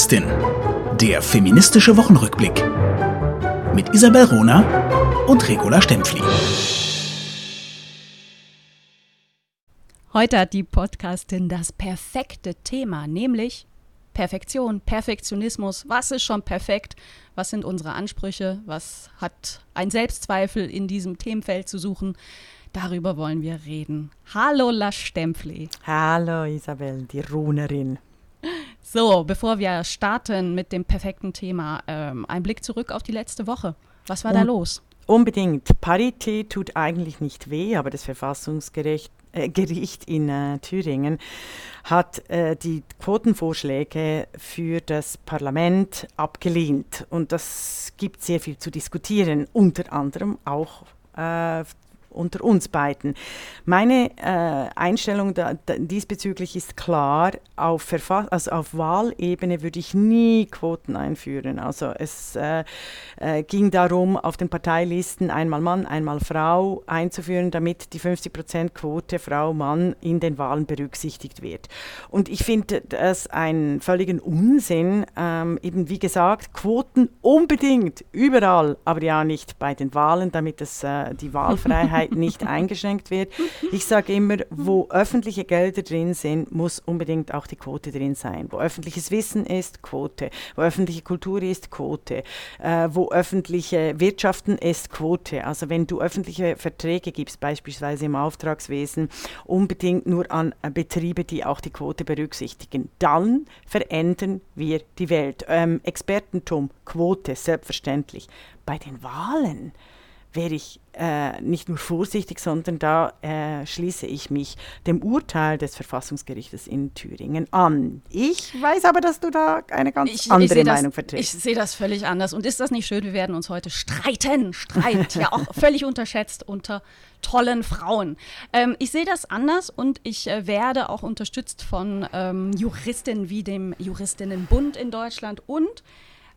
Podcastin. Der feministische Wochenrückblick. Mit Isabel Rona und Regula Stempfli. Heute hat die Podcastin das perfekte Thema, nämlich Perfektion, Perfektionismus. Was ist schon perfekt? Was sind unsere Ansprüche? Was hat ein Selbstzweifel in diesem Themenfeld zu suchen? Darüber wollen wir reden. Hallo La Stempfli. Hallo Isabel, die Runerin. So, bevor wir starten mit dem perfekten Thema, ähm, ein Blick zurück auf die letzte Woche. Was war um, da los? Unbedingt. Parität tut eigentlich nicht weh, aber das Verfassungsgericht äh, Gericht in äh, Thüringen hat äh, die Quotenvorschläge für das Parlament abgelehnt. Und das gibt sehr viel zu diskutieren, unter anderem auch äh, unter uns beiden. Meine äh, Einstellung da, da, diesbezüglich ist klar, auf, Verfass also auf Wahlebene würde ich nie Quoten einführen. Also es äh, äh, ging darum, auf den Parteilisten einmal Mann, einmal Frau einzuführen, damit die 50%-Quote Frau-Mann in den Wahlen berücksichtigt wird. Und ich finde das einen völligen Unsinn. Ähm, eben wie gesagt, Quoten unbedingt, überall, aber ja nicht bei den Wahlen, damit es äh, die Wahlfreiheit Freiheit nicht eingeschränkt wird. Ich sage immer, wo öffentliche Gelder drin sind, muss unbedingt auch die Quote drin sein. Wo öffentliches Wissen ist, Quote. Wo öffentliche Kultur ist, Quote. Äh, wo öffentliche Wirtschaften ist, Quote. Also wenn du öffentliche Verträge gibst, beispielsweise im Auftragswesen, unbedingt nur an Betriebe, die auch die Quote berücksichtigen, dann verändern wir die Welt. Ähm, Expertentum, Quote, selbstverständlich. Bei den Wahlen wäre ich äh, nicht nur vorsichtig, sondern da äh, schließe ich mich dem Urteil des Verfassungsgerichtes in Thüringen an. Ich weiß aber, dass du da eine ganz ich, andere ich Meinung vertrittst. Ich sehe das völlig anders. Und ist das nicht schön? Wir werden uns heute streiten. Streit, ja auch völlig unterschätzt unter tollen Frauen. Ähm, ich sehe das anders und ich äh, werde auch unterstützt von ähm, Juristinnen wie dem Juristinnenbund in Deutschland und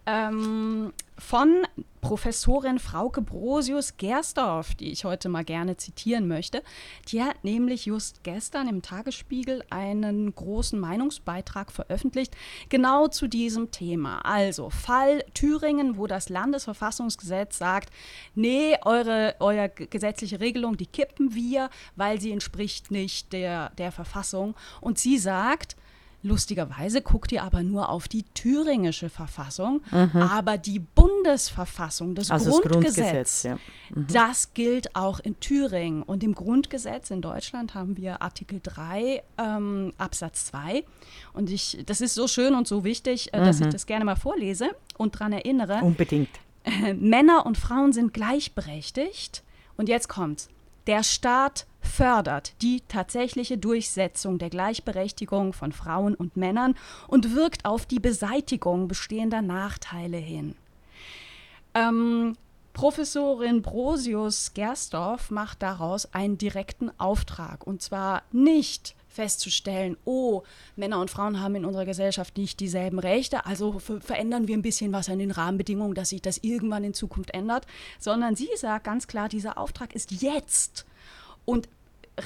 ähm, von Professorin Frauke Brosius-Gersdorf, die ich heute mal gerne zitieren möchte. Die hat nämlich just gestern im Tagesspiegel einen großen Meinungsbeitrag veröffentlicht, genau zu diesem Thema. Also Fall Thüringen, wo das Landesverfassungsgesetz sagt, nee, eure, eure gesetzliche Regelung, die kippen wir, weil sie entspricht nicht der, der Verfassung. Und sie sagt, Lustigerweise guckt ihr aber nur auf die thüringische Verfassung, mhm. aber die Bundesverfassung, das also Grundgesetz, das, Grundgesetz, ja. mhm. das gilt auch in Thüringen. Und im Grundgesetz in Deutschland haben wir Artikel 3 ähm, Absatz 2. Und ich, das ist so schön und so wichtig, äh, dass ich mhm. das gerne mal vorlese und daran erinnere. Unbedingt. Äh, Männer und Frauen sind gleichberechtigt. Und jetzt kommt's. Der Staat fördert die tatsächliche Durchsetzung der Gleichberechtigung von Frauen und Männern und wirkt auf die Beseitigung bestehender Nachteile hin. Ähm, Professorin Brosius Gersdorf macht daraus einen direkten Auftrag und zwar nicht festzustellen, oh, Männer und Frauen haben in unserer Gesellschaft nicht dieselben Rechte, also verändern wir ein bisschen was an den Rahmenbedingungen, dass sich das irgendwann in Zukunft ändert, sondern sie sagt ganz klar, dieser Auftrag ist jetzt. Und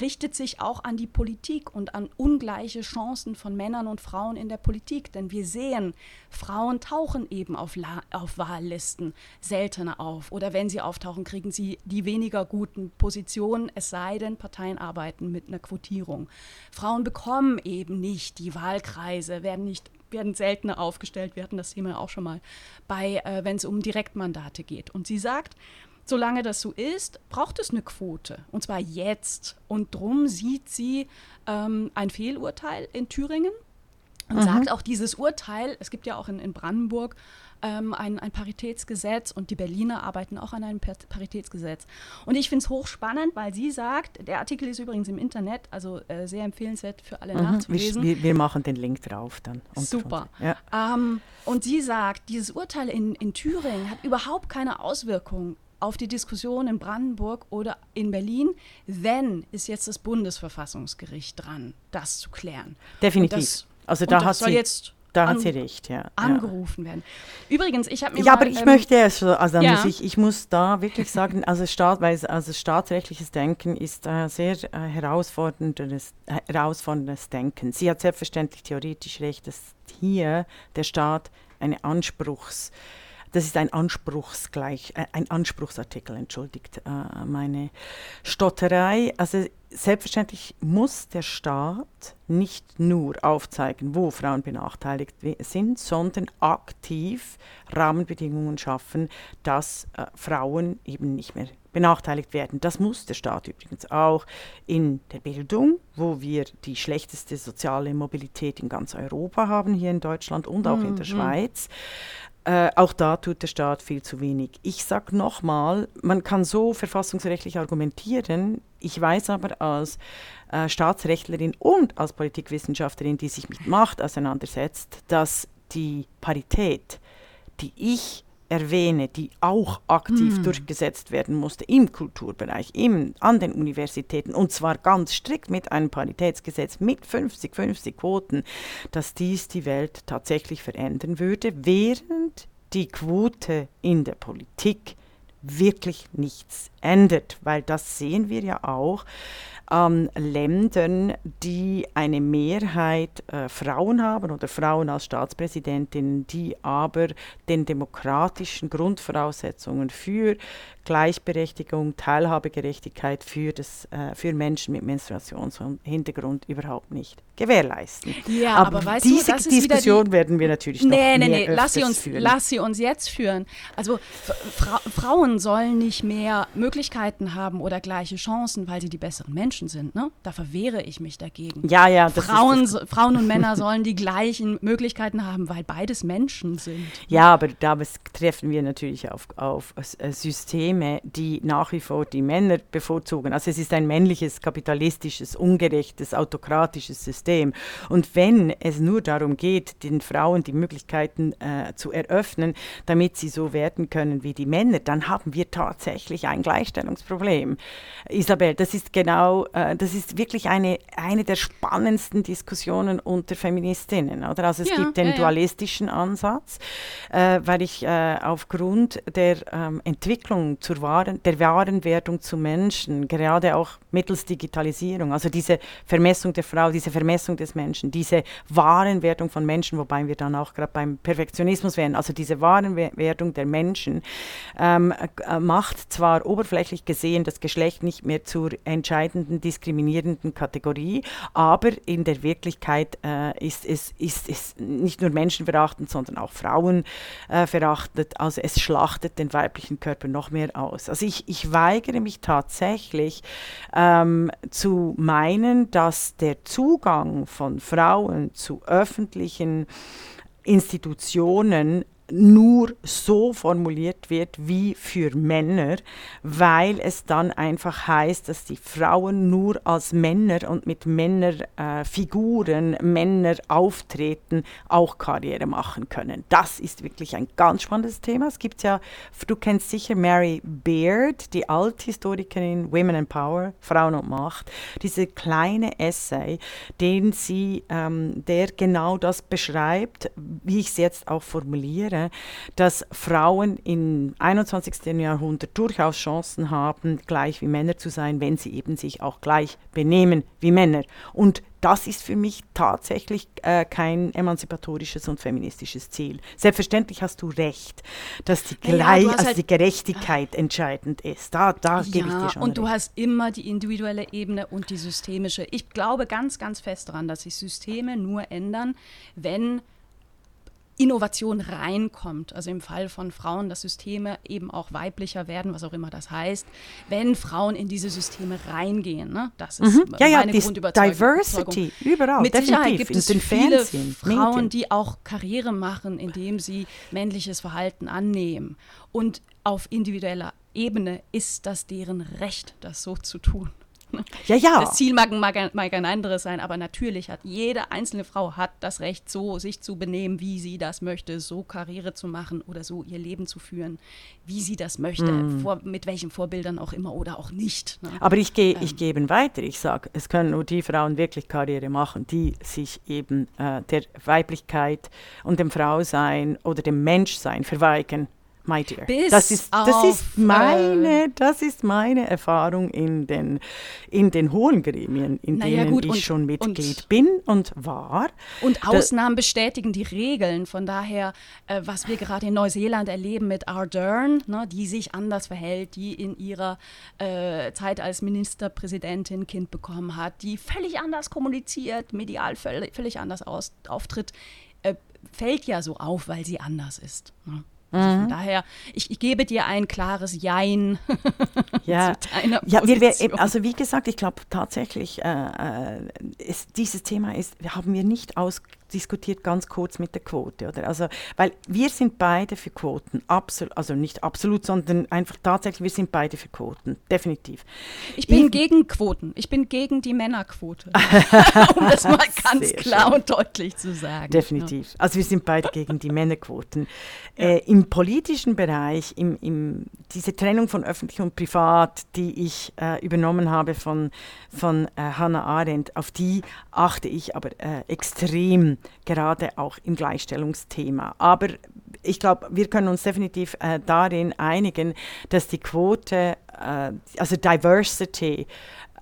richtet sich auch an die Politik und an ungleiche Chancen von Männern und Frauen in der Politik. Denn wir sehen, Frauen tauchen eben auf, La auf Wahllisten seltener auf. Oder wenn sie auftauchen, kriegen sie die weniger guten Positionen, es sei denn, Parteien arbeiten mit einer Quotierung. Frauen bekommen eben nicht die Wahlkreise, werden nicht werden seltener aufgestellt. Wir hatten das Thema auch schon mal äh, wenn es um Direktmandate geht. Und sie sagt, solange das so ist, braucht es eine Quote. Und zwar jetzt. Und drum sieht sie ähm, ein Fehlurteil in Thüringen und mhm. sagt auch dieses Urteil, es gibt ja auch in, in Brandenburg ähm, ein, ein, Paritätsgesetz und die Berliner arbeiten auch an einem Paritätsgesetz. Und ich finde es hochspannend, weil sie sagt, der Artikel ist übrigens im Internet, also äh, sehr empfehlenswert für alle mhm. nachzulesen. Wir, wir, machen den Link drauf dann. Super. Ja. Ähm, und sie sagt, dieses Urteil in, in Thüringen hat überhaupt keine Auswirkung auf die Diskussion in Brandenburg oder in Berlin, wenn ist jetzt das Bundesverfassungsgericht dran, das zu klären. Definitiv. Das, also da hat soll jetzt da hat sie recht, ja. Angerufen ja. werden. Übrigens, ich habe mir Ja, mal, aber ich ähm, möchte es, also ja. muss ich, ich muss da wirklich sagen, also, Staat, weil, also staatsrechtliches Denken ist äh, sehr äh, herausforderndes, herausforderndes Denken. Sie hat selbstverständlich theoretisch recht, dass hier der Staat eine Anspruchs das ist ein Anspruchsgleich, äh, ein Anspruchsartikel, entschuldigt äh, meine Stotterei. Also selbstverständlich muss der Staat nicht nur aufzeigen, wo Frauen benachteiligt sind, sondern aktiv Rahmenbedingungen schaffen, dass äh, Frauen eben nicht mehr benachteiligt werden. Das muss der Staat übrigens auch in der Bildung, wo wir die schlechteste soziale Mobilität in ganz Europa haben, hier in Deutschland und auch mhm. in der mhm. Schweiz. Äh, auch da tut der Staat viel zu wenig. Ich sage nochmal, man kann so verfassungsrechtlich argumentieren. Ich weiß aber als äh, Staatsrechtlerin und als Politikwissenschaftlerin, die sich mit Macht auseinandersetzt, dass die Parität, die ich erwähne, die auch aktiv mm. durchgesetzt werden musste im Kulturbereich, im, an den Universitäten und zwar ganz strikt mit einem Paritätsgesetz mit 50-50 Quoten, dass dies die Welt tatsächlich verändern würde, während die Quote in der Politik wirklich nichts ändert, weil das sehen wir ja auch an Ländern, die eine Mehrheit äh, Frauen haben oder Frauen als Staatspräsidentinnen, die aber den demokratischen Grundvoraussetzungen für Gleichberechtigung, Teilhabegerechtigkeit für, das, äh, für Menschen mit Menstruationshintergrund überhaupt nicht gewährleisten. Ja, aber, aber diese du, Diskussion die, werden wir natürlich nee, noch nee, mehr nee, lass sie uns, führen. Lass sie uns jetzt führen. Also Fra Frauen sollen nicht mehr Möglichkeiten haben oder gleiche Chancen, weil sie die besseren Menschen sind. Ne? Da verwehre ich mich dagegen. Ja, ja. Frauen, Frauen und Männer sollen die gleichen Möglichkeiten haben, weil beides Menschen sind. Ja, aber da treffen wir natürlich auf, auf äh, Systeme, Systeme, die nach wie vor die Männer bevorzugen. Also es ist ein männliches, kapitalistisches, ungerechtes, autokratisches System. Und wenn es nur darum geht, den Frauen die Möglichkeiten äh, zu eröffnen, damit sie so werden können wie die Männer, dann haben wir tatsächlich ein Gleichstellungsproblem. Isabel, das ist genau, äh, das ist wirklich eine, eine der spannendsten Diskussionen unter Feministinnen. Oder? Also es ja, gibt den ja, dualistischen Ansatz, äh, weil ich äh, aufgrund der ähm, Entwicklung zur wahren, der wahren Werdung zu Menschen, gerade auch mittels Digitalisierung, also diese Vermessung der Frau, diese Vermessung des Menschen, diese wahren Werdung von Menschen, wobei wir dann auch gerade beim Perfektionismus wären, also diese wahren Werdung der Menschen, ähm, äh, macht zwar oberflächlich gesehen das Geschlecht nicht mehr zur entscheidenden diskriminierenden Kategorie, aber in der Wirklichkeit äh, ist es ist, ist nicht nur menschenverachtend, sondern auch Frauen äh, verachtet. Also es schlachtet den weiblichen Körper noch mehr aus. Also ich, ich weigere mich tatsächlich ähm, zu meinen, dass der Zugang von Frauen zu öffentlichen Institutionen nur so formuliert wird wie für Männer, weil es dann einfach heißt, dass die Frauen nur als Männer und mit Männerfiguren, äh, Männer auftreten, auch Karriere machen können. Das ist wirklich ein ganz spannendes Thema. Es gibt ja, du kennst sicher Mary Beard, die Althistorikerin Women and Power, Frauen und Macht, diese kleine Essay, den sie, ähm, der genau das beschreibt, wie ich es jetzt auch formuliere wäre, dass Frauen im 21. Jahrhundert durchaus Chancen haben, gleich wie Männer zu sein, wenn sie eben sich auch gleich benehmen wie Männer. Und das ist für mich tatsächlich äh, kein emanzipatorisches und feministisches Ziel. Selbstverständlich hast du recht, dass die, Gleich ja, also halt die Gerechtigkeit entscheidend ist. Da, da ja, gebe ich dir schon Und recht. du hast immer die individuelle Ebene und die systemische. Ich glaube ganz, ganz fest daran, dass sich Systeme nur ändern, wenn Innovation reinkommt. Also im Fall von Frauen, dass Systeme eben auch weiblicher werden, was auch immer das heißt, wenn Frauen in diese Systeme reingehen. Ne? Das ist mhm. ja, ja, meine Grundüberzeugung. Diversity, überall. Mit Sicherheit gibt es viele Frauen, Medien. die auch Karriere machen, indem sie männliches Verhalten annehmen. Und auf individueller Ebene ist das deren Recht, das so zu tun. Ja, ja. Das Ziel mag, mag, mag, ein anderes sein, aber natürlich hat jede einzelne Frau hat das Recht, so sich zu benehmen, wie sie das möchte, so Karriere zu machen oder so ihr Leben zu führen, wie sie das möchte, mm. vor, mit welchen Vorbildern auch immer oder auch nicht. Ne? Aber ich gehe ähm. ich weiter. Ich sage, es können nur die Frauen wirklich Karriere machen, die sich eben äh, der Weiblichkeit und dem Frausein oder dem Menschsein verweigern my dear. Bis das ist, das auf, ist meine, das ist meine Erfahrung in den, in den hohen Gremien, in naja, denen gut, ich und, schon Mitglied und, bin und war. Und Ausnahmen da, bestätigen die Regeln. Von daher, äh, was wir gerade in Neuseeland erleben mit Ardern, ne, die sich anders verhält, die in ihrer äh, Zeit als Ministerpräsidentin Kind bekommen hat, die völlig anders kommuniziert, medial völlig, völlig anders aus, auftritt, äh, fällt ja so auf, weil sie anders ist. Ne? Also von mhm. daher, ich, ich, gebe dir ein klares Jein ja. zu deiner ja, wir, wir, also wie gesagt, ich glaube tatsächlich, äh, äh, ist, dieses Thema ist, haben wir nicht aus, diskutiert ganz kurz mit der Quote, oder? Also, weil wir sind beide für Quoten, absolut, also nicht absolut, sondern einfach tatsächlich, wir sind beide für Quoten, definitiv. Ich bin ich, gegen Quoten, ich bin gegen die Männerquote, um das mal ganz klar schön. und deutlich zu sagen. Definitiv, also wir sind beide gegen die Männerquoten. Ja. Äh, Im politischen Bereich, im, im, diese Trennung von öffentlich und privat, die ich äh, übernommen habe von, von äh, Hannah Arendt, auf die achte ich aber äh, gerade auch im Gleichstellungsthema. Aber ich glaube, wir können uns definitiv äh, darin einigen, dass die Quote, äh, also Diversity,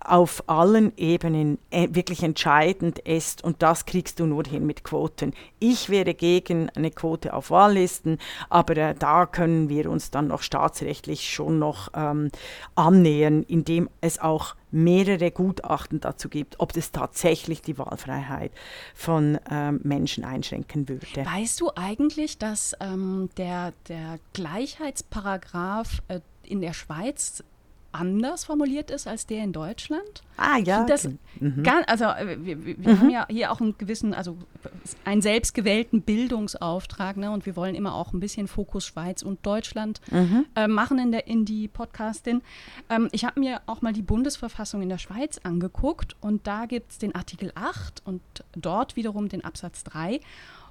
auf allen Ebenen äh, wirklich entscheidend ist und das kriegst du nur hin mit Quoten. Ich wäre gegen eine Quote auf Wahllisten, aber äh, da können wir uns dann noch staatsrechtlich schon noch ähm, annähern, indem es auch mehrere Gutachten dazu gibt, ob es tatsächlich die Wahlfreiheit von ähm, Menschen einschränken würde. Weißt du eigentlich, dass ähm, der, der Gleichheitsparagraph äh, in der Schweiz anders formuliert ist als der in Deutschland. Ah ja. Das mhm. ganz, also äh, wir, wir mhm. haben ja hier auch einen gewissen, also einen selbstgewählten Bildungsauftrag, ne? Und wir wollen immer auch ein bisschen Fokus Schweiz und Deutschland mhm. äh, machen in der in die Podcastin. Ähm, ich habe mir auch mal die Bundesverfassung in der Schweiz angeguckt und da gibt es den Artikel 8 und dort wiederum den Absatz 3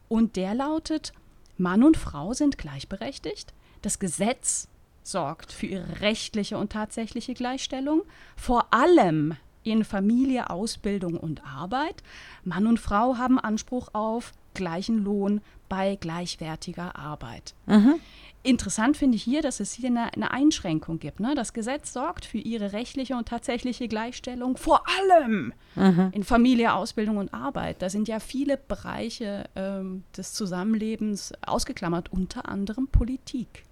und der lautet: Mann und Frau sind gleichberechtigt. Das Gesetz sorgt für ihre rechtliche und tatsächliche Gleichstellung, vor allem in Familie, Ausbildung und Arbeit. Mann und Frau haben Anspruch auf gleichen Lohn bei gleichwertiger Arbeit. Mhm. Interessant finde ich hier, dass es hier eine, eine Einschränkung gibt. Ne? Das Gesetz sorgt für ihre rechtliche und tatsächliche Gleichstellung, vor allem mhm. in Familie, Ausbildung und Arbeit. Da sind ja viele Bereiche ähm, des Zusammenlebens ausgeklammert, unter anderem Politik.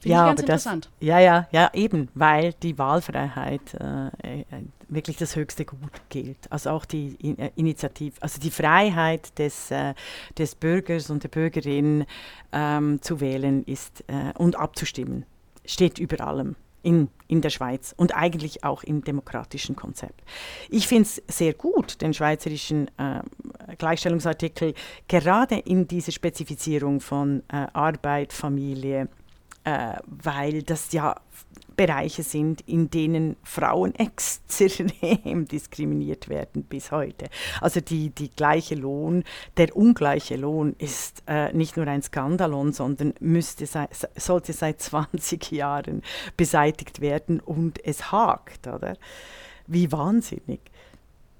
Finde ja, aber das, ja, ja, ja, eben, weil die Wahlfreiheit äh, äh, wirklich das höchste Gut gilt. Also auch die In äh, Initiative, also die Freiheit des, äh, des Bürgers und der Bürgerin ähm, zu wählen ist äh, und abzustimmen, steht über allem. In, in der Schweiz und eigentlich auch im demokratischen Konzept. Ich finde es sehr gut, den schweizerischen äh, Gleichstellungsartikel gerade in dieser Spezifizierung von äh, Arbeit, Familie, weil das ja Bereiche sind, in denen Frauen extrem diskriminiert werden bis heute. Also die, die gleiche Lohn, der ungleiche Lohn ist äh, nicht nur ein Skandalon, sondern müsste sei, sollte seit 20 Jahren beseitigt werden und es hakt, oder? Wie wahnsinnig.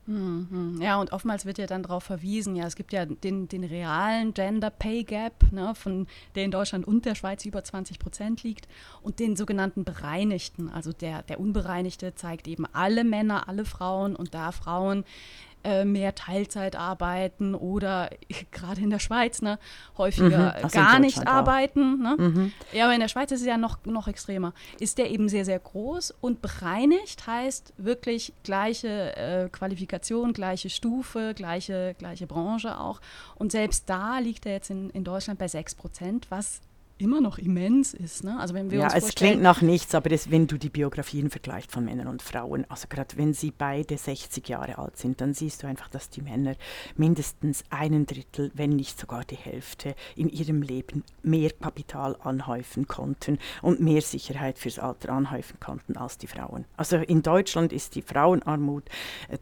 Mhm. Ja, und oftmals wird ja dann darauf verwiesen, ja, es gibt ja den, den realen Gender Pay Gap, ne, von der in Deutschland und der Schweiz über 20 Prozent liegt, und den sogenannten bereinigten. Also der, der unbereinigte zeigt eben alle Männer, alle Frauen und da Frauen äh, mehr Teilzeit arbeiten oder gerade in der Schweiz ne, häufiger mhm, gar nicht arbeiten. Ne? Mhm. Ja, aber in der Schweiz ist es ja noch, noch extremer. Ist der eben sehr, sehr groß und bereinigt heißt wirklich gleiche äh, Qualifikation, gleiche Stufe, gleiche, gleiche Branche auch. Und selbst da liegt er jetzt in, in Deutschland bei 6 Prozent, was immer noch immens ist. Ne? Also wenn wir ja, uns es klingt nach nichts, aber das, wenn du die Biografien vergleichst von Männern und Frauen, also gerade wenn sie beide 60 Jahre alt sind, dann siehst du einfach, dass die Männer mindestens einen Drittel, wenn nicht sogar die Hälfte in ihrem Leben mehr Kapital anhäufen konnten und mehr Sicherheit fürs Alter anhäufen konnten als die Frauen. Also in Deutschland ist die Frauenarmut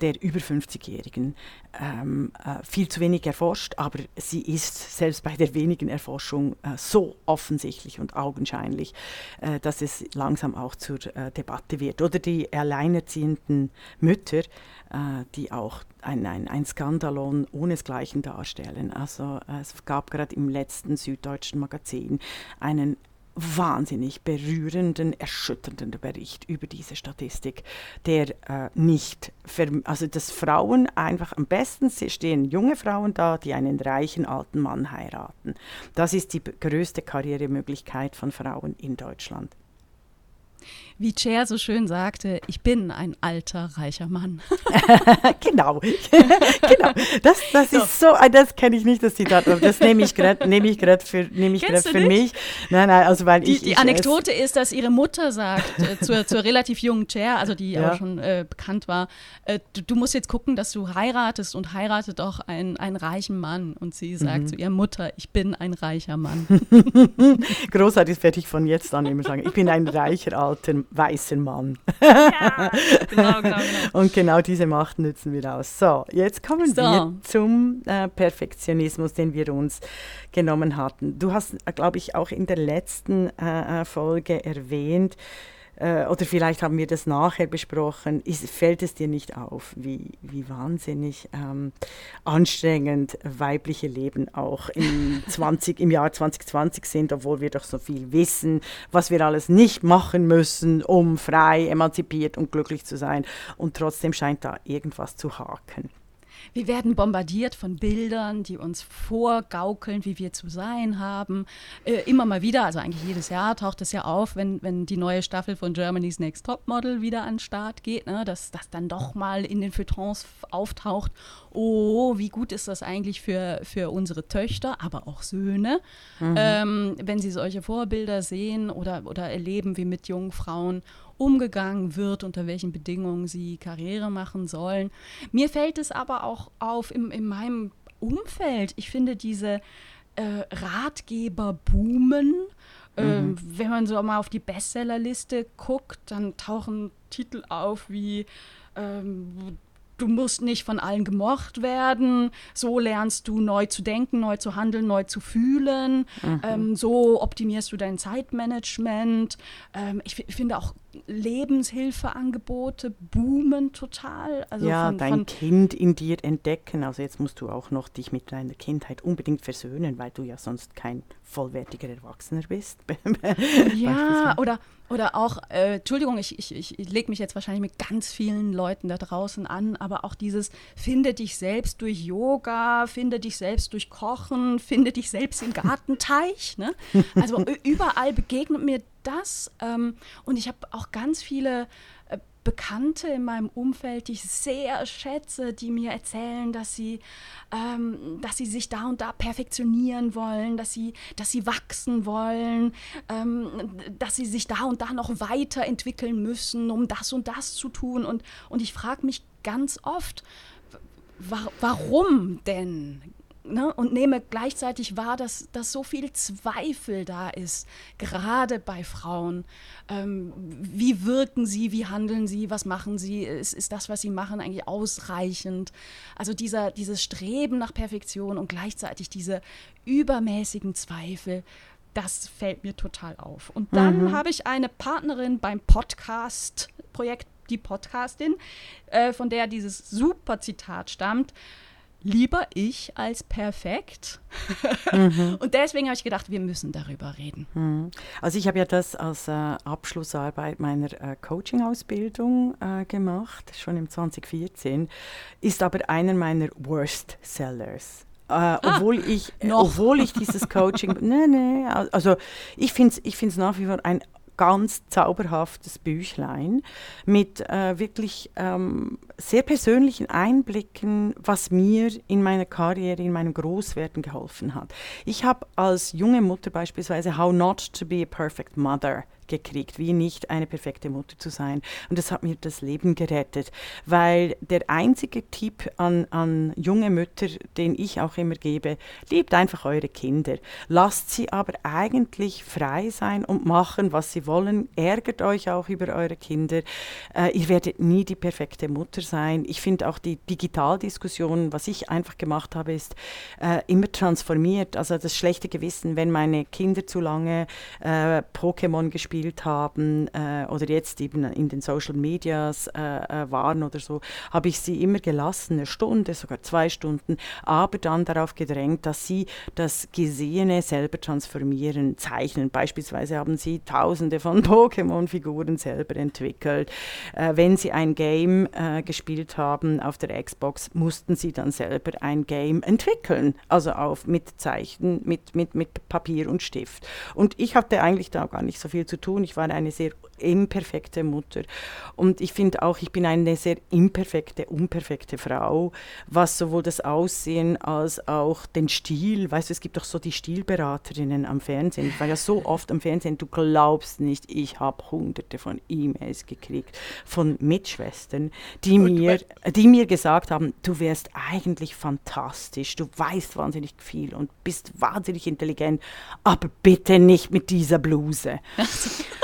der über 50-Jährigen ähm, äh, viel zu wenig erforscht, aber sie ist selbst bei der wenigen Erforschung äh, so offensichtlich und augenscheinlich, äh, dass es langsam auch zur äh, Debatte wird. Oder die alleinerziehenden Mütter, äh, die auch ein, ein, ein Skandalon ohnesgleichen darstellen. Also äh, es gab gerade im letzten Süddeutschen Magazin einen wahnsinnig berührenden, erschütternden Bericht über diese Statistik, der äh, nicht, also dass Frauen einfach am besten stehen junge Frauen da, die einen reichen alten Mann heiraten. Das ist die größte Karrieremöglichkeit von Frauen in Deutschland wie Cher so schön sagte, ich bin ein alter, reicher Mann. genau, genau. Das, das so. ist so, das kenne ich nicht, das Zitat, das nehme ich gerade nehm für, nehm ich für mich. Nein, nein, also weil die, ich, die ich Anekdote ist, dass ihre Mutter sagt, äh, zur, zur relativ jungen Cher, also die ja. auch schon äh, bekannt war, äh, du, du, musst jetzt gucken, dass du heiratest und heiratet auch einen, einen reichen Mann. Und sie sagt mhm. zu ihrer Mutter, ich bin ein reicher Mann. Großartig, ich von jetzt an immer sagen. Ich bin ein reicher, alter, weißer Mann. Ja, genau, genau, genau. Und genau diese Macht nutzen wir aus. So, jetzt kommen so. wir zum äh, Perfektionismus, den wir uns genommen hatten. Du hast, äh, glaube ich, auch in der letzten äh, äh Folge erwähnt, äh, oder vielleicht haben wir das nachher besprochen, ist, fällt es dir nicht auf, wie, wie wahnsinnig ähm, anstrengend weibliche Leben auch im, 20, im Jahr 2020 sind, obwohl wir doch so viel wissen, was wir alles nicht machen müssen, um frei, emanzipiert und glücklich zu sein. Und trotzdem scheint da irgendwas zu haken. Wir werden bombardiert von Bildern, die uns vorgaukeln, wie wir zu sein haben. Äh, immer mal wieder, also eigentlich jedes Jahr taucht es ja auf, wenn, wenn die neue Staffel von Germany's Next Top Model wieder an den Start geht, ne, dass das dann doch mal in den Feuilletons auftaucht. Oh, wie gut ist das eigentlich für, für unsere Töchter, aber auch Söhne, mhm. ähm, wenn sie solche Vorbilder sehen oder, oder erleben, wie mit jungen Frauen umgegangen wird, unter welchen Bedingungen sie Karriere machen sollen. Mir fällt es aber auch auf in, in meinem Umfeld. Ich finde diese äh, Ratgeber boomen. Ähm, mhm. wenn man so mal auf die Bestsellerliste guckt, dann tauchen Titel auf wie ähm, du musst nicht von allen gemocht werden. So lernst du neu zu denken, neu zu handeln, neu zu fühlen. Mhm. Ähm, so optimierst du dein Zeitmanagement. Ähm, ich finde auch Lebenshilfeangebote boomen total. Also ja, von, dein von Kind in dir entdecken. Also jetzt musst du auch noch dich mit deiner Kindheit unbedingt versöhnen, weil du ja sonst kein vollwertiger Erwachsener bist. ja, oder, oder auch, äh, Entschuldigung, ich, ich, ich lege mich jetzt wahrscheinlich mit ganz vielen Leuten da draußen an, aber auch dieses, finde dich selbst durch Yoga, finde dich selbst durch Kochen, finde dich selbst im Gartenteich. Ne? Also überall begegnet mir das. Ähm, und ich habe auch ganz viele äh, Bekannte in meinem Umfeld, die ich sehr schätze, die mir erzählen, dass sie, ähm, dass sie sich da und da perfektionieren wollen, dass sie, dass sie wachsen wollen, ähm, dass sie sich da und da noch weiterentwickeln müssen, um das und das zu tun. Und, und ich frage mich ganz oft, wa warum denn ne, und nehme gleichzeitig wahr, dass, dass so viel Zweifel da ist, gerade bei Frauen. Ähm, wie wirken sie, wie handeln sie, was machen sie, ist, ist das, was sie machen, eigentlich ausreichend? Also dieser, dieses Streben nach Perfektion und gleichzeitig diese übermäßigen Zweifel, das fällt mir total auf. Und dann mhm. habe ich eine Partnerin beim Podcast-Projekt, die Podcastin, äh, von der dieses super Zitat stammt lieber ich als perfekt. Mhm. Und deswegen habe ich gedacht, wir müssen darüber reden. Mhm. Also ich habe ja das als äh, Abschlussarbeit meiner äh, Coaching-Ausbildung äh, gemacht, schon im 2014, ist aber einer meiner Worst Sellers. Äh, ah, obwohl, ich, obwohl ich dieses Coaching, nee, nee, also ich finde es ich nach wie vor ein ganz zauberhaftes Büchlein mit äh, wirklich ähm, sehr persönlichen Einblicken, was mir in meiner Karriere, in meinem Großwerden geholfen hat. Ich habe als junge Mutter beispielsweise How Not to Be a Perfect Mother gekriegt, wie nicht eine perfekte Mutter zu sein. Und das hat mir das Leben gerettet, weil der einzige Tipp an, an junge Mütter, den ich auch immer gebe, liebt einfach eure Kinder. Lasst sie aber eigentlich frei sein und machen, was sie wollen. Ärgert euch auch über eure Kinder. Äh, ihr werdet nie die perfekte Mutter sein. Ich finde auch die Digitaldiskussion, was ich einfach gemacht habe, ist äh, immer transformiert. Also das schlechte Gewissen, wenn meine Kinder zu lange äh, Pokémon gespielt gespielt haben äh, oder jetzt eben in den Social Medias äh, äh, waren oder so, habe ich sie immer gelassen, eine Stunde, sogar zwei Stunden, aber dann darauf gedrängt, dass sie das Gesehene selber transformieren, zeichnen. Beispielsweise haben sie tausende von Pokémon-Figuren selber entwickelt. Äh, wenn sie ein Game äh, gespielt haben auf der Xbox, mussten sie dann selber ein Game entwickeln, also auf, mit Zeichen, mit, mit, mit Papier und Stift. Und ich hatte eigentlich da gar nicht so viel zu tun tun. Ich war eine sehr imperfekte Mutter. Und ich finde auch, ich bin eine sehr imperfekte, unperfekte Frau, was sowohl das Aussehen als auch den Stil, weißt du, es gibt doch so die Stilberaterinnen am Fernsehen. Ich war ja so oft am Fernsehen, du glaubst nicht, ich habe hunderte von E-Mails gekriegt von Mitschwestern, die mir, die mir gesagt haben, du wärst eigentlich fantastisch, du weißt wahnsinnig viel und bist wahnsinnig intelligent, aber bitte nicht mit dieser Bluse.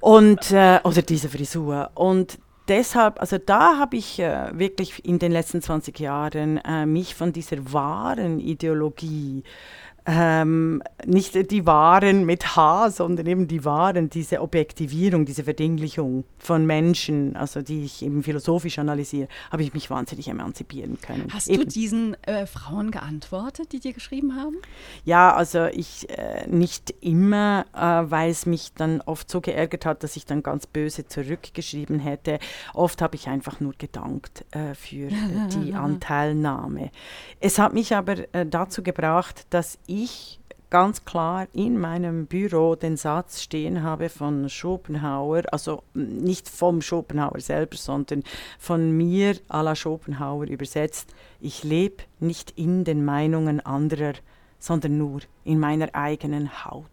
Und, äh, oder diese Frisur. Und deshalb, also da habe ich äh, wirklich in den letzten 20 Jahren äh, mich von dieser wahren Ideologie ähm, nicht die Waren mit H, sondern eben die Waren, diese Objektivierung, diese Verdinglichung von Menschen, also die ich eben philosophisch analysiere, habe ich mich wahnsinnig emanzipieren können. Hast eben. du diesen äh, Frauen geantwortet, die dir geschrieben haben? Ja, also ich äh, nicht immer, äh, weil es mich dann oft so geärgert hat, dass ich dann ganz böse zurückgeschrieben hätte. Oft habe ich einfach nur gedankt äh, für die Anteilnahme. Es hat mich aber äh, dazu gebracht, dass ich ich ganz klar in meinem Büro den Satz stehen habe von Schopenhauer, also nicht vom Schopenhauer selber, sondern von mir à la Schopenhauer übersetzt, ich lebe nicht in den Meinungen anderer, sondern nur in meiner eigenen Haut.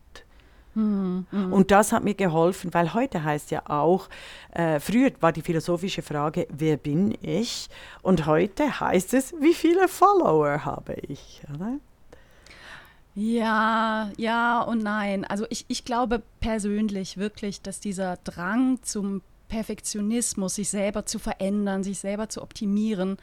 Mhm, mhm. Und das hat mir geholfen, weil heute heißt ja auch, äh, früher war die philosophische Frage, wer bin ich? Und heute heißt es, wie viele Follower habe ich? Oder? Ja, ja und nein. Also ich, ich glaube persönlich wirklich, dass dieser Drang zum Perfektionismus, sich selber zu verändern, sich selber zu optimieren,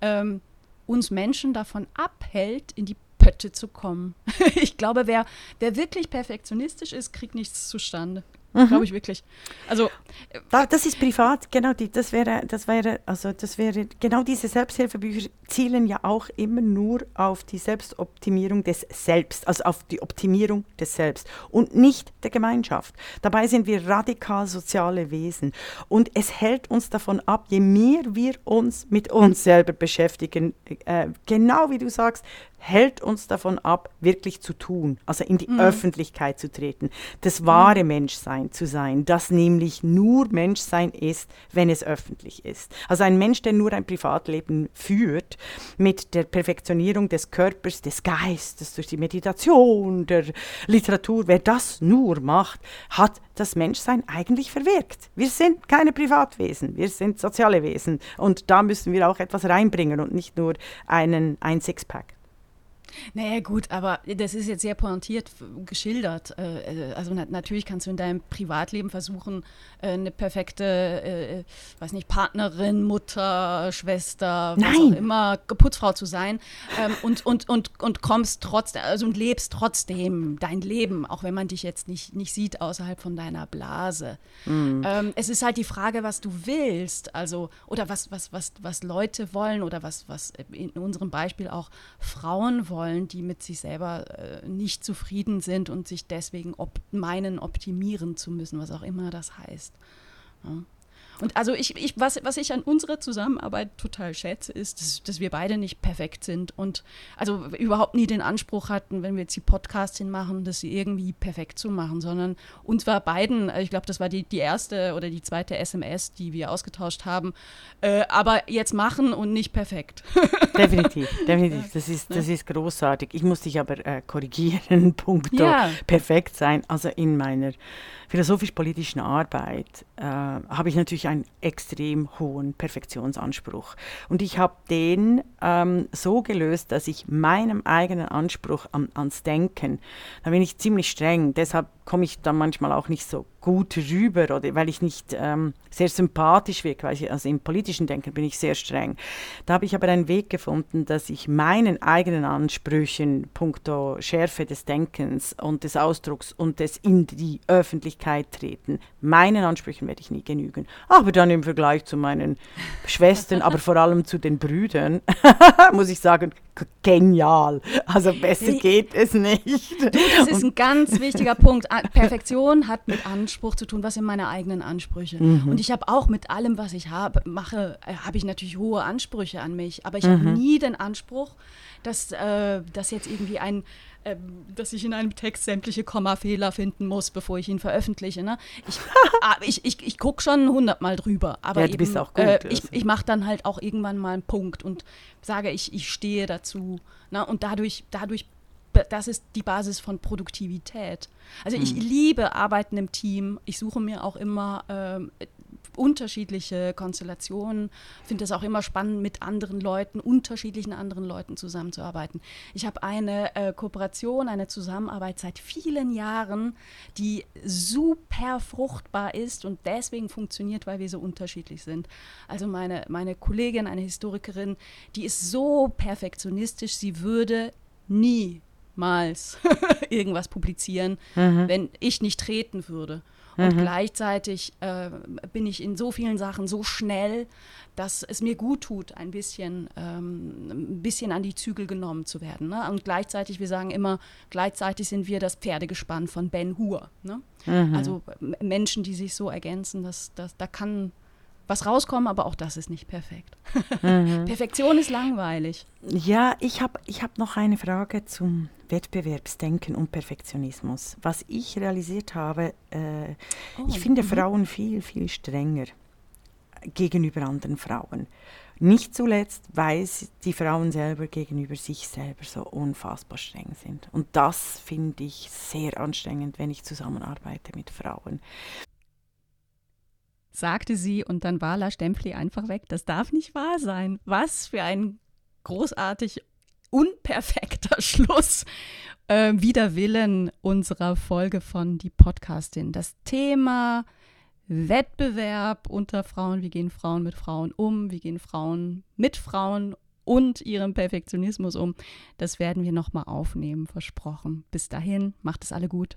ähm, uns Menschen davon abhält, in die Pötte zu kommen. ich glaube, wer, wer wirklich perfektionistisch ist, kriegt nichts zustande. Mhm. Glaube ich wirklich. Also da, das ist privat, genau die, das wäre, das wäre, also das wäre, genau diese Selbsthilfebücher zielen ja auch immer nur auf die Selbstoptimierung des Selbst, also auf die Optimierung des Selbst und nicht der Gemeinschaft. Dabei sind wir radikal soziale Wesen und es hält uns davon ab, je mehr wir uns mit uns selber beschäftigen, äh, genau wie du sagst, hält uns davon ab, wirklich zu tun, also in die mhm. Öffentlichkeit zu treten, das wahre mhm. Menschsein zu sein, das nämlich nur Menschsein ist, wenn es öffentlich ist. Also ein Mensch, der nur ein Privatleben führt, mit der Perfektionierung des Körpers, des Geistes, durch die Meditation, der Literatur, wer das nur macht, hat das Menschsein eigentlich verwirkt. Wir sind keine Privatwesen, wir sind soziale Wesen und da müssen wir auch etwas reinbringen und nicht nur einen, ein Sixpack. Naja, gut, aber das ist jetzt sehr pointiert geschildert. Äh, äh, also natürlich kannst du in deinem Privatleben versuchen, äh, eine perfekte, weiß nicht, Partnerin, Mutter, Schwester, Nein. was auch immer, Putzfrau zu sein ähm, und, und, und, und kommst trotzdem, also und lebst trotzdem dein Leben, auch wenn man dich jetzt nicht, nicht sieht außerhalb von deiner Blase. Mhm. Ähm, es ist halt die Frage, was du willst, also, oder was, was, was, was Leute wollen oder was, was in unserem Beispiel auch Frauen wollen wollen, die mit sich selber äh, nicht zufrieden sind und sich deswegen op meinen, optimieren zu müssen, was auch immer das heißt. Ja. Und also ich, ich, was, was ich an unserer Zusammenarbeit total schätze, ist, dass, dass wir beide nicht perfekt sind und also überhaupt nie den Anspruch hatten, wenn wir jetzt die Podcasts hinmachen, das irgendwie perfekt zu machen, sondern uns war beiden, ich glaube, das war die, die erste oder die zweite SMS, die wir ausgetauscht haben, äh, aber jetzt machen und nicht perfekt. Definitiv, definitiv. Das ist, das ist großartig. Ich muss dich aber äh, korrigieren, punkto Ja. perfekt sein. Also in meiner philosophisch-politischen Arbeit äh, habe ich natürlich einen extrem hohen Perfektionsanspruch. Und ich habe den ähm, so gelöst, dass ich meinem eigenen Anspruch an, ans Denken, da bin ich ziemlich streng. Deshalb komme ich dann manchmal auch nicht so gut rüber oder weil ich nicht ähm, sehr sympathisch wirke, weil ich, also im politischen Denken bin ich sehr streng. Da habe ich aber einen Weg gefunden, dass ich meinen eigenen Ansprüchen puncto Schärfe des Denkens und des Ausdrucks und des in die Öffentlichkeit treten, meinen Ansprüchen werde ich nie genügen. Aber dann im Vergleich zu meinen Schwestern, aber vor allem zu den Brüdern, muss ich sagen, genial. Also besser geht es nicht. Das ist ein ganz wichtiger Punkt. A- Perfektion hat mit Anspruch zu tun. Was sind meine eigenen Ansprüche? Und ich habe auch mit allem, was ich habe, mache, äh, habe ich natürlich hohe Ansprüche an mich. Aber ich habe nie den Anspruch, dass, äh, dass jetzt irgendwie ein ähm, dass ich in einem Text sämtliche Kommafehler finden muss, bevor ich ihn veröffentliche. Ne? Ich, ah, ich, ich, ich gucke schon hundertmal drüber, aber Ja, eben, gut, Äh, ich ich mache dann halt auch irgendwann mal einen Punkt und sage, ich, ich stehe dazu. Ne? Und dadurch, dadurch, das ist die Basis von Produktivität. Also ich liebe Arbeiten im Team. Ich suche mir auch immer ähm, unterschiedliche Konstellationen. Finde es auch immer spannend, mit anderen Leuten, unterschiedlichen anderen Leuten zusammenzuarbeiten. Ich habe eine äh, Kooperation, eine Zusammenarbeit seit vielen Jahren, die super fruchtbar ist und deswegen funktioniert, weil wir so unterschiedlich sind. Also meine, meine Kollegin, eine Historikerin, die ist so perfektionistisch, sie würde niemals irgendwas publizieren, wenn ich nicht treten würde. Und gleichzeitig äh, bin ich in so vielen Sachen so schnell, dass es mir gut tut, ein bisschen, ähm, ein bisschen an die Zügel genommen zu werden. Ne? Und gleichzeitig, wir sagen immer, gleichzeitig sind wir das Pferdegespann von Ben Hur. Ne? Also M- Menschen, die sich so ergänzen, das, das, da kann was rauskommen, aber auch das ist nicht perfekt. Perfektion ist langweilig. Ja, ich habe ich hab noch eine Frage zum Wettbewerbsdenken und Perfektionismus. Was ich realisiert habe, äh, Oh, ich finde mhm. Frauen viel, viel strenger gegenüber anderen Frauen. Nicht zuletzt, weil die Frauen selber gegenüber sich selber so unfassbar streng sind. Und das finde ich sehr anstrengend, wenn ich zusammenarbeite mit Frauen. Sagte sie und dann war La Stempfli einfach weg. Das darf nicht wahr sein. Was für ein großartig unperfekter Schluss. Äh, wider Willen unserer Folge von Die Podcastin. Das Thema Wettbewerb unter Frauen. Wie gehen Frauen mit Frauen um? Wie gehen Frauen mit Frauen und ihrem Perfektionismus um? Das werden wir nochmal aufnehmen, versprochen. Bis dahin, macht es alle gut.